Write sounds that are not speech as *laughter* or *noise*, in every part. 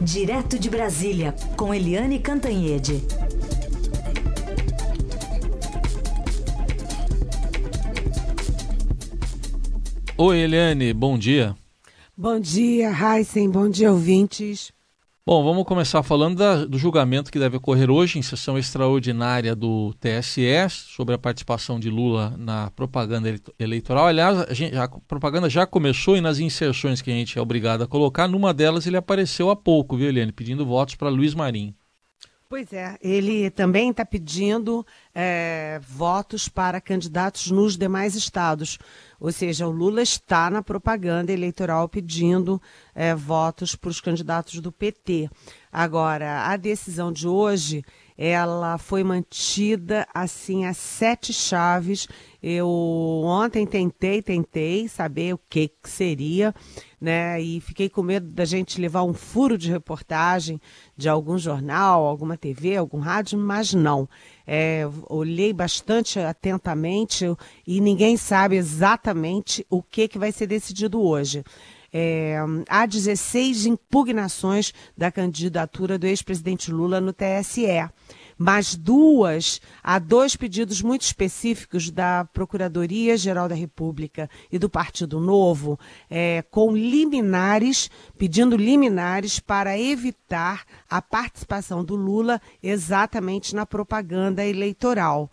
Direto de Brasília, com Eliane Cantanhede. Oi, Eliane, bom dia. Bom dia, Heisen, bom dia, ouvintes. Bom, vamos começar falando da, do julgamento que deve ocorrer hoje em sessão extraordinária do TSE sobre a participação de Lula na propaganda eleitoral. Aliás, a, gente, a, propaganda já começou e nas inserções que a gente é obrigado a colocar, numa delas ele apareceu há pouco, viu, Eliane, pedindo votos para Luiz Marinho. Pois é, ele também está pedindo é, votos para candidatos nos demais estados. Ou seja, o Lula está na propaganda eleitoral pedindo é, votos para os candidatos do PT. Agora, a decisão de hoje, ela foi mantida assim a sete chaves. Eu ontem tentei, tentei saber o que, que seria, né? E fiquei com medo da gente levar um furo de reportagem de algum jornal, alguma TV, algum rádio, mas não é, olhei bastante atentamente e ninguém sabe exatamente o que, que vai ser decidido hoje. É, há 16 impugnações da candidatura do ex-presidente Lula no TSE mas duas, há dois pedidos muito específicos da Procuradoria-Geral da República e do Partido Novo, é, com liminares, pedindo liminares para evitar a participação do Lula exatamente na propaganda eleitoral.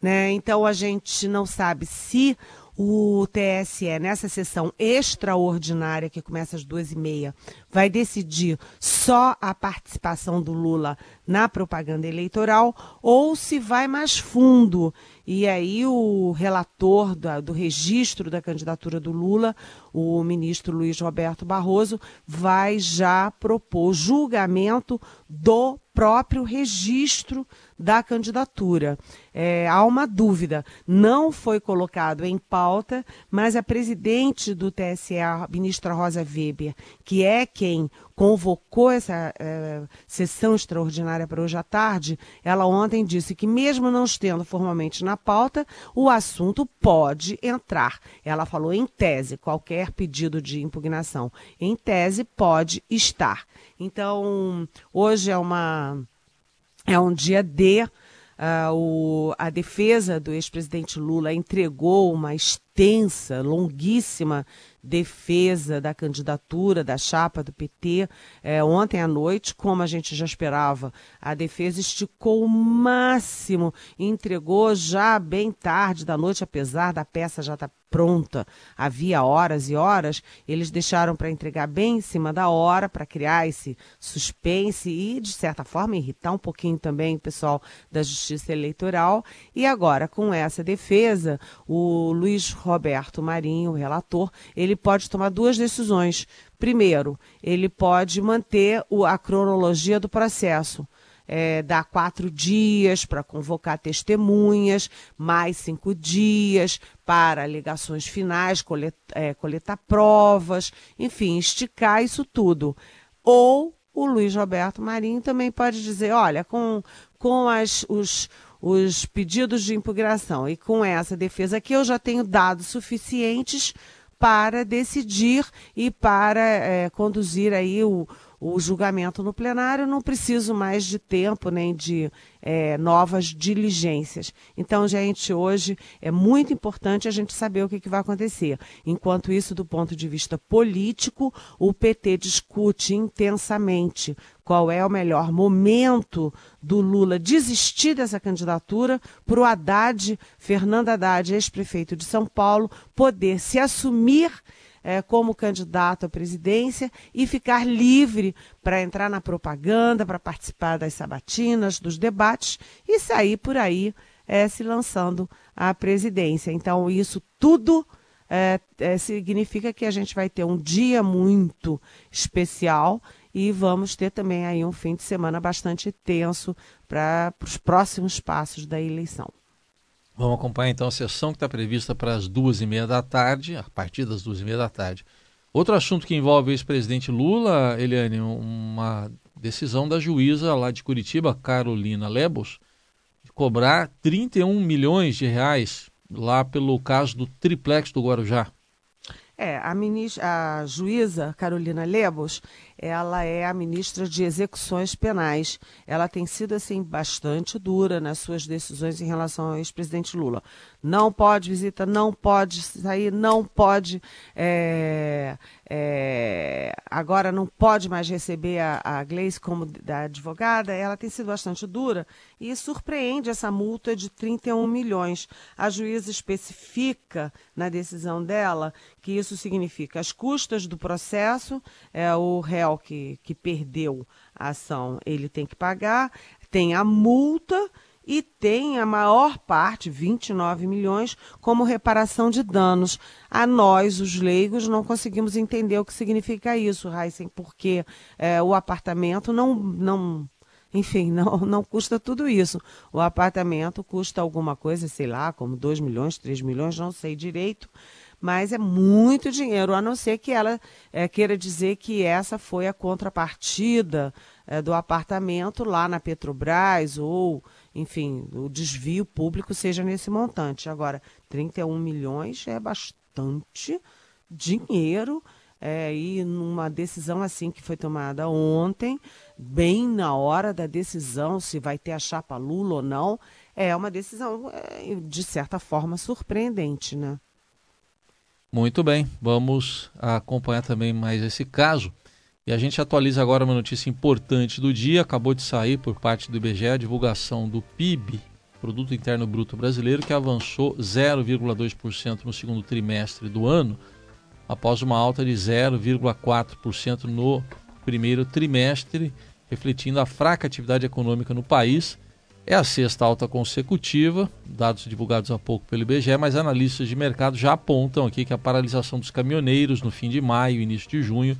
Né? Então a gente não sabe se o TSE, nessa sessão extraordinária, que começa às duas e meia, vai decidir só a participação do Lula na propaganda eleitoral ou se vai mais fundo. E aí o relator da, do registro da candidatura do Lula, o ministro Luiz Roberto Barroso, vai já propor julgamento do próprio registro da candidatura. É, há uma dúvida, não foi colocado em pauta, mas a presidente do TSE, a ministra Rosa Weber, que é quem convocou essa é, sessão extraordinária para hoje à tarde, ela ontem disse que, mesmo não estando formalmente na pauta, o assunto pode entrar. Ela falou em tese, qualquer pedido de impugnação, em tese, pode estar. Então, hoje é uma é um dia D. Uh, o, a defesa do ex-presidente Lula entregou uma extensa, longuíssima defesa da candidatura da chapa do PT é, ontem à noite, como a gente já esperava. A defesa esticou o máximo, entregou já bem tarde da noite, apesar da peça já estar tá pronta, havia horas e horas, eles deixaram para entregar bem em cima da hora, para criar esse suspense e, de certa forma, irritar um pouquinho também o pessoal da Justiça Eleitoral. E agora, com essa defesa, o Luiz Roberto Marinho, o relator, ele pode tomar duas decisões. Primeiro, ele pode manter a cronologia do processo é, dá quatro dias para convocar testemunhas, mais cinco dias para alegações finais, é, coletar provas, enfim, esticar isso tudo. Ou o Luiz Roberto Marinho também pode dizer, olha, com, com as, os, os pedidos de impugnação. E com essa defesa aqui eu já tenho dados suficientes para decidir e para é, conduzir aí o, o julgamento no plenário, não preciso mais de tempo nem de é, novas diligências. Então, gente, hoje é muito importante a gente saber o que, que vai acontecer. Enquanto isso, do ponto de vista político, o PT discute intensamente qual é o melhor momento do Lula desistir dessa candidatura para o Haddad, Fernando Haddad, ex-prefeito de São Paulo, poder se assumir é, como candidato à presidência e ficar livre para entrar na propaganda, para participar das sabatinas, dos debates e sair por aí é, se lançando à presidência. Então, isso tudo é, é, significa que a gente vai ter um dia muito especial e vamos ter também aí um fim de semana bastante tenso para os próximos passos da eleição. Vamos acompanhar então a sessão que está prevista para as duas e meia da tarde, a partir das duas e meia da tarde. Outro assunto que envolve o ex-presidente Lula, Eliane, uma decisão da juíza lá de Curitiba, Carolina Lebos, de cobrar 31 milhões de reais lá pelo caso do triplex do Guarujá. É, a, ministra, a juíza Carolina Lebos, ela é a ministra de execuções penais. Ela tem sido assim bastante dura nas suas decisões em relação ao ex-presidente Lula. Não pode visita, não pode sair, não pode é, é, agora não pode mais receber a, a Gleice como da advogada. Ela tem sido bastante dura e surpreende essa multa de 31 milhões. A juíza especifica na decisão dela que isso significa as custas do processo, é, o réu que, que perdeu a ação, ele tem que pagar, tem a multa e tem a maior parte, 29 milhões, como reparação de danos. A nós, os leigos, não conseguimos entender o que significa isso, Heisen, porque é, o apartamento não, não enfim, *laughs* não, não custa tudo isso. O apartamento custa alguma coisa, sei lá, como 2 milhões, 3 milhões, não sei direito, mas é muito dinheiro, a não ser que ela é, queira dizer que essa foi a contrapartida é, do apartamento lá na Petrobras, ou, enfim, o desvio público seja nesse montante. Agora, 31 milhões é bastante dinheiro. É, e numa decisão assim que foi tomada ontem, bem na hora da decisão se vai ter a chapa Lula ou não, é uma decisão, de certa forma, surpreendente, né? Muito bem, vamos acompanhar também mais esse caso. E a gente atualiza agora uma notícia importante do dia. Acabou de sair por parte do IBGE a divulgação do PIB, Produto Interno Bruto Brasileiro, que avançou 0,2% no segundo trimestre do ano, após uma alta de 0,4% no primeiro trimestre, refletindo a fraca atividade econômica no país. É a sexta alta consecutiva, dados divulgados há pouco pelo IBGE, mas analistas de mercado já apontam aqui que a paralisação dos caminhoneiros no fim de maio e início de junho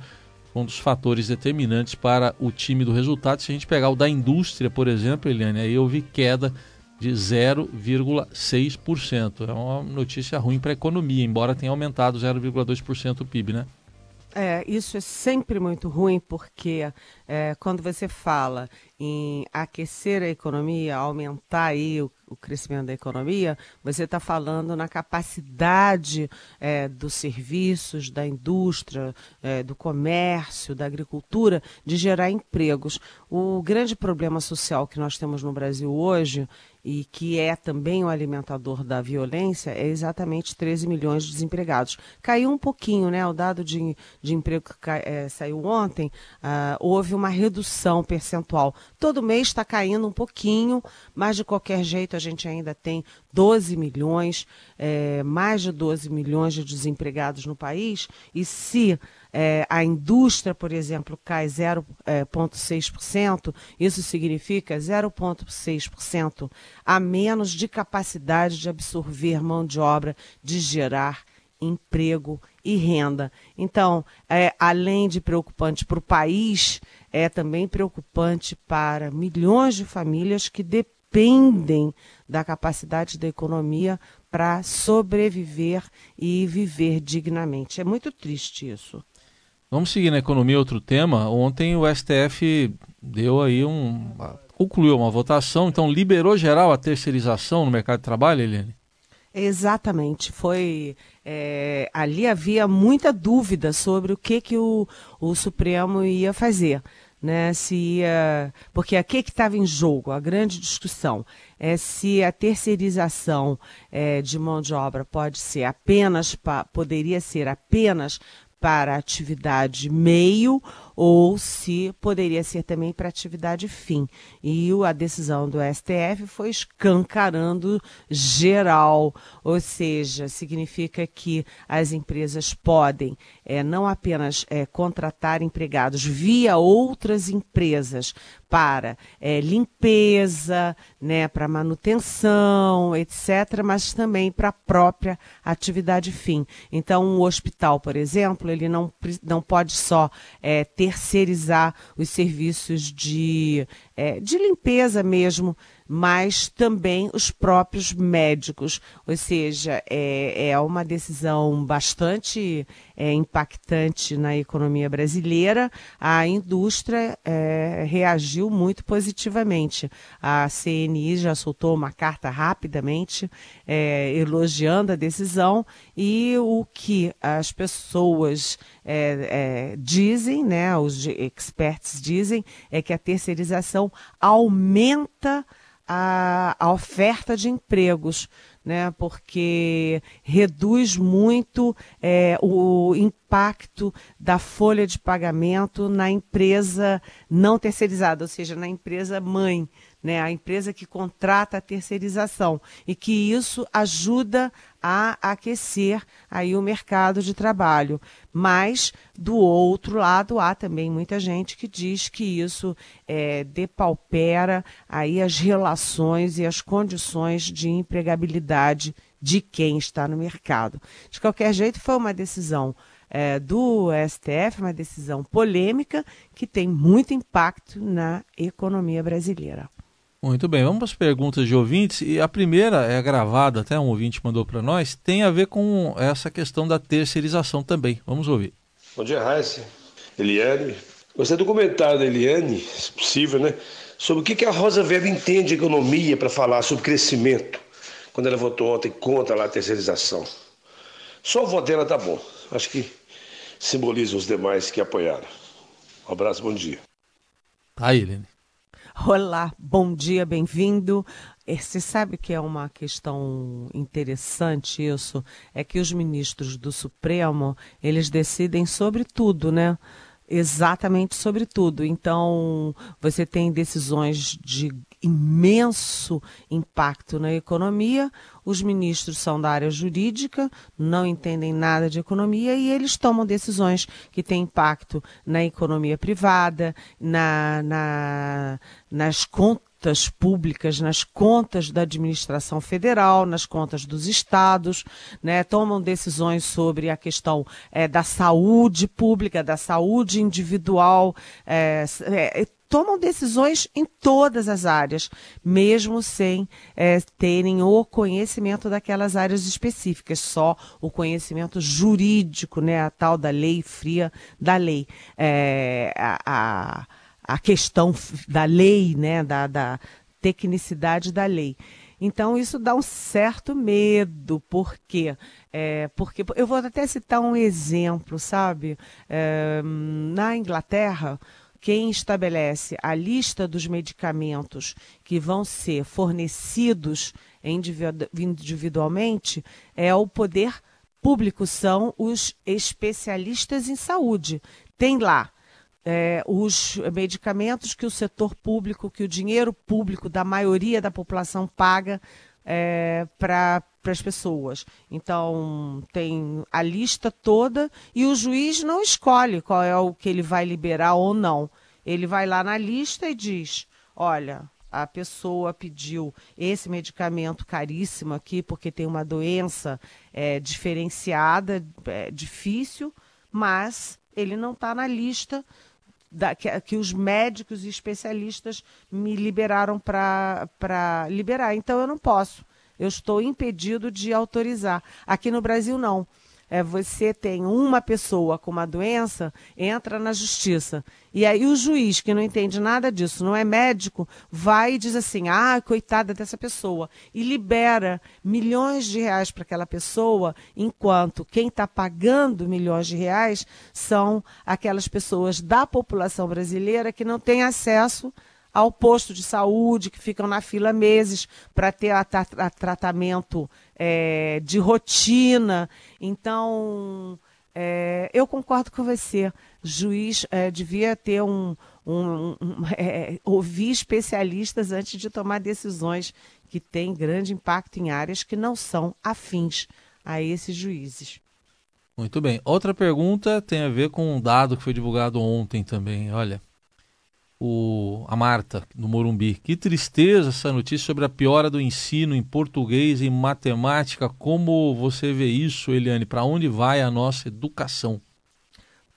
foi um dos fatores determinantes para o time do resultado. Se a gente pegar o da indústria, por exemplo, Eliane, aí houve queda de 0,6%. É uma notícia ruim para a economia, embora tenha aumentado 0,2% o PIB, né? É, isso é sempre muito ruim, porque é, quando você fala em aquecer a economia, aumentar aí o, o crescimento da economia, você está falando na capacidade é, dos serviços, da indústria, é, do comércio, da agricultura, de gerar empregos. O grande problema social que nós temos no Brasil hoje e que é também o alimentador da violência, é exatamente 13 milhões de desempregados. Caiu um pouquinho, né? O dado de, de emprego que é, saiu ontem, uh, houve uma redução percentual. Todo mês está caindo um pouquinho, mas de qualquer jeito a gente ainda tem 12 milhões, é, mais de 12 milhões de desempregados no país, e se é, a indústria, por exemplo, cai 0,6%, é, isso significa 0,6% a menos de capacidade de absorver mão de obra, de gerar emprego e renda. Então, é, além de preocupante para o país, é também preocupante para milhões de famílias que dependem da capacidade da economia para sobreviver e viver dignamente. É muito triste isso. Vamos seguir na economia outro tema. Ontem o STF deu aí um. concluiu uma votação, então liberou geral a terceirização no mercado de trabalho, Eliane? Exatamente. Foi. É, ali havia muita dúvida sobre o que, que o, o Supremo ia fazer. Né, se ia, porque aqui que estava em jogo a grande discussão é se a terceirização é, de mão de obra pode ser apenas poderia ser apenas para atividade meio ou se poderia ser também para atividade fim. E a decisão do STF foi escancarando geral, ou seja, significa que as empresas podem é, não apenas é, contratar empregados via outras empresas para é, limpeza, né, para manutenção, etc., mas também para a própria atividade fim. Então, um hospital, por exemplo, ele não, não pode só é, terceirizar os serviços de é, de limpeza mesmo, mas também os próprios médicos. Ou seja, é, é uma decisão bastante é, impactante na economia brasileira. A indústria é, reagiu muito positivamente. A CNI já soltou uma carta rapidamente é, elogiando a decisão e o que as pessoas é, é, dizem, né, os experts dizem, é que a terceirização aumenta a, a oferta de empregos, né, porque reduz muito é, o impacto da folha de pagamento na empresa não terceirizada, ou seja, na empresa mãe né, a empresa que contrata a terceirização e que isso ajuda a aquecer aí o mercado de trabalho. Mas, do outro lado, há também muita gente que diz que isso é, depaupera aí as relações e as condições de empregabilidade de quem está no mercado. De qualquer jeito, foi uma decisão é, do STF, uma decisão polêmica que tem muito impacto na economia brasileira. Muito bem, vamos para as perguntas de ouvintes. E a primeira é gravada, até um ouvinte mandou para nós, tem a ver com essa questão da terceirização também. Vamos ouvir. Bom dia, Raíssa. Eliane. Gostaria do comentário da Eliane, se possível, né? Sobre o que a Rosa Weber entende de economia para falar sobre crescimento, quando ela votou ontem contra lá, a terceirização. Só o voto dela tá bom. Acho que simboliza os demais que apoiaram. Um abraço, bom dia. Tá aí, Eliane. Olá, bom dia, bem-vindo. É, você sabe que é uma questão interessante isso? É que os ministros do Supremo, eles decidem sobre tudo, né? Exatamente sobre tudo. Então, você tem decisões de imenso impacto na economia. Os ministros são da área jurídica, não entendem nada de economia e eles tomam decisões que têm impacto na economia privada, na, na nas contas públicas, nas contas da administração federal, nas contas dos estados, né, tomam decisões sobre a questão é, da saúde pública, da saúde individual, é, é, tomam decisões em todas as áreas, mesmo sem é, terem o conhecimento daquelas áreas específicas, só o conhecimento jurídico, né, a tal da lei fria da lei. É, a, a, questão da lei, né, da, da tecnicidade da lei. Então, isso dá um certo medo, por quê? É, porque eu vou até citar um exemplo, sabe? É, na Inglaterra, quem estabelece a lista dos medicamentos que vão ser fornecidos individualmente é o poder público, são os especialistas em saúde. Tem lá é, os medicamentos que o setor público, que o dinheiro público da maioria da população paga é, para as pessoas. Então, tem a lista toda e o juiz não escolhe qual é o que ele vai liberar ou não. Ele vai lá na lista e diz: olha, a pessoa pediu esse medicamento caríssimo aqui porque tem uma doença é, diferenciada, é, difícil, mas ele não está na lista da, que, que, os médicos e especialistas me liberaram para liberar. Então eu não posso. Eu estou impedido de autorizar. Aqui no Brasil, não. É, você tem uma pessoa com uma doença, entra na justiça. E aí o juiz, que não entende nada disso, não é médico, vai e diz assim: ah, coitada dessa pessoa. E libera milhões de reais para aquela pessoa, enquanto quem está pagando milhões de reais são aquelas pessoas da população brasileira que não têm acesso ao posto de saúde, que ficam na fila meses para ter a, a, tratamento é, de rotina. Então, é, eu concordo com você. Juiz é, devia ter um. um, um é, ouvir especialistas antes de tomar decisões que têm grande impacto em áreas que não são afins a esses juízes. Muito bem. Outra pergunta tem a ver com um dado que foi divulgado ontem também. Olha, o, a Marta, no Morumbi. Que tristeza essa notícia sobre a piora do ensino em português e matemática. Como você vê isso, Eliane? Para onde vai a nossa educação?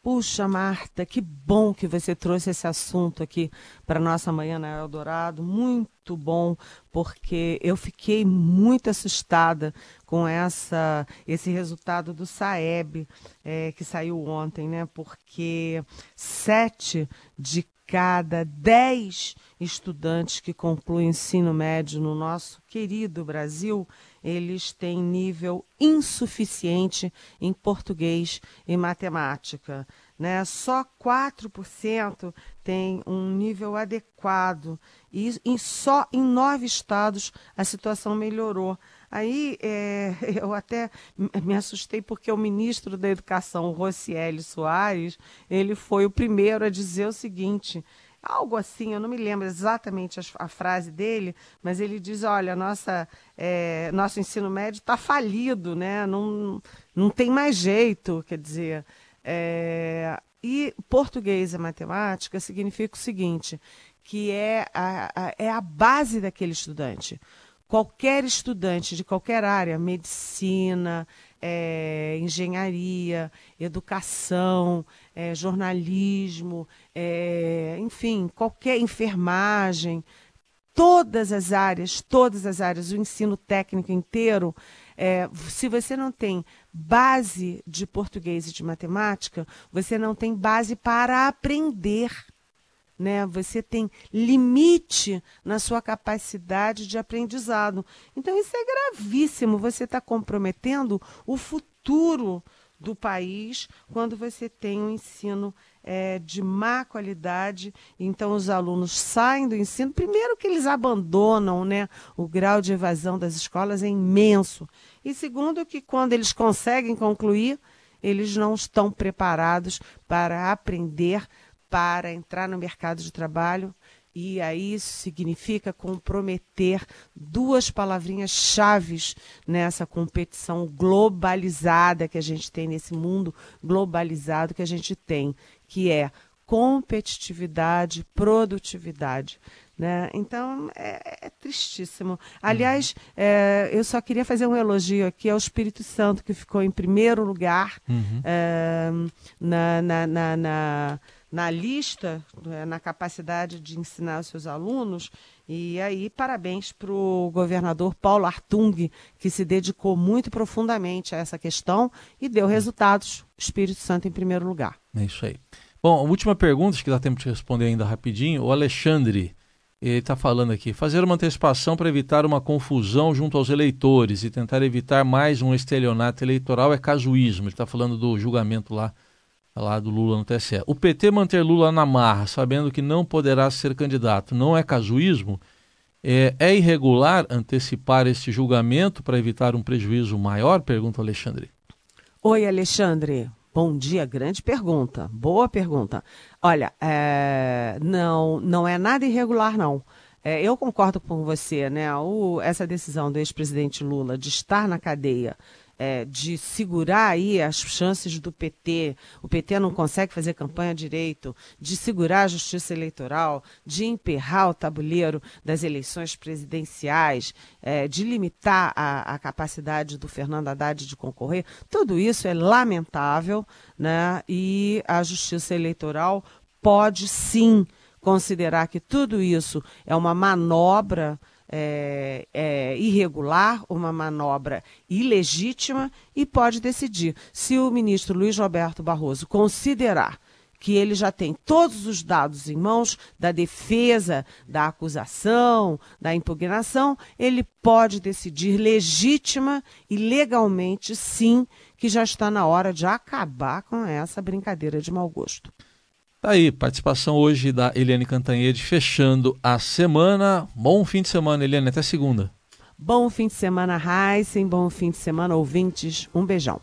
Puxa, Marta, que bom que você trouxe esse assunto aqui para nossa manhã na Eldorado. Muito bom, porque eu fiquei muito assustada com essa esse resultado do Saeb é, que saiu ontem, né? Porque sete de cada dez estudantes que concluem ensino médio no nosso querido Brasil, eles têm nível insuficiente em português e matemática. Né? Só 4% tem um nível adequado. E em, só em nove estados a situação melhorou. Aí é, *laughs* eu até me assustei porque o ministro da Educação, Rocieli Soares, ele foi o primeiro a dizer o seguinte: algo assim, eu não me lembro exatamente a, a frase dele, mas ele diz, olha, nossa, é, nosso ensino médio está falido, né? Não, não tem mais jeito, quer dizer. É, e português e matemática significa o seguinte, que é a, a, é a base daquele estudante. Qualquer estudante de qualquer área, medicina, é, engenharia, educação, é, jornalismo, é, enfim, qualquer enfermagem, todas as áreas, todas as áreas, o ensino técnico inteiro, é, se você não tem base de português e de matemática, você não tem base para aprender né? Você tem limite na sua capacidade de aprendizado. Então isso é gravíssimo. Você está comprometendo o futuro do país quando você tem um ensino é, de má qualidade. Então os alunos saem do ensino. Primeiro que eles abandonam, né? O grau de evasão das escolas é imenso. E segundo que quando eles conseguem concluir eles não estão preparados para aprender para entrar no mercado de trabalho. E aí isso significa comprometer duas palavrinhas chaves nessa competição globalizada que a gente tem nesse mundo globalizado que a gente tem, que é competitividade, produtividade. Né? Então é, é tristíssimo. Aliás, uhum. é, eu só queria fazer um elogio aqui ao Espírito Santo, que ficou em primeiro lugar uhum. é, na, na, na, na na lista, né, na capacidade de ensinar os seus alunos. E aí, parabéns para o governador Paulo Artung, que se dedicou muito profundamente a essa questão e deu resultados. Espírito Santo em primeiro lugar. É isso aí. Bom, a última pergunta, acho que dá tempo de responder ainda rapidinho. O Alexandre, ele está falando aqui: fazer uma antecipação para evitar uma confusão junto aos eleitores e tentar evitar mais um estelionato eleitoral é casuísmo. Ele está falando do julgamento lá lá do Lula no TSE. O PT manter Lula na marra, sabendo que não poderá ser candidato, não é casuísmo? É, é irregular antecipar este julgamento para evitar um prejuízo maior? Pergunta Alexandre. Oi, Alexandre. Bom dia, grande pergunta. Boa pergunta. Olha, é, não, não é nada irregular, não. É, eu concordo com você, né? O, essa decisão do ex-presidente Lula de estar na cadeia é, de segurar aí as chances do PT, o PT não consegue fazer campanha direito, de segurar a justiça eleitoral, de emperrar o tabuleiro das eleições presidenciais, é, de limitar a, a capacidade do Fernando Haddad de concorrer, tudo isso é lamentável, né? E a justiça eleitoral pode sim considerar que tudo isso é uma manobra é, irregular, uma manobra ilegítima e pode decidir. Se o ministro Luiz Roberto Barroso considerar que ele já tem todos os dados em mãos da defesa, da acusação, da impugnação, ele pode decidir legítima e legalmente, sim, que já está na hora de acabar com essa brincadeira de mau gosto. Tá aí, participação hoje da Eliane Cantanhede, fechando a semana. Bom fim de semana, Eliane, até segunda. Bom fim de semana, Heisen. Bom fim de semana, ouvintes. Um beijão.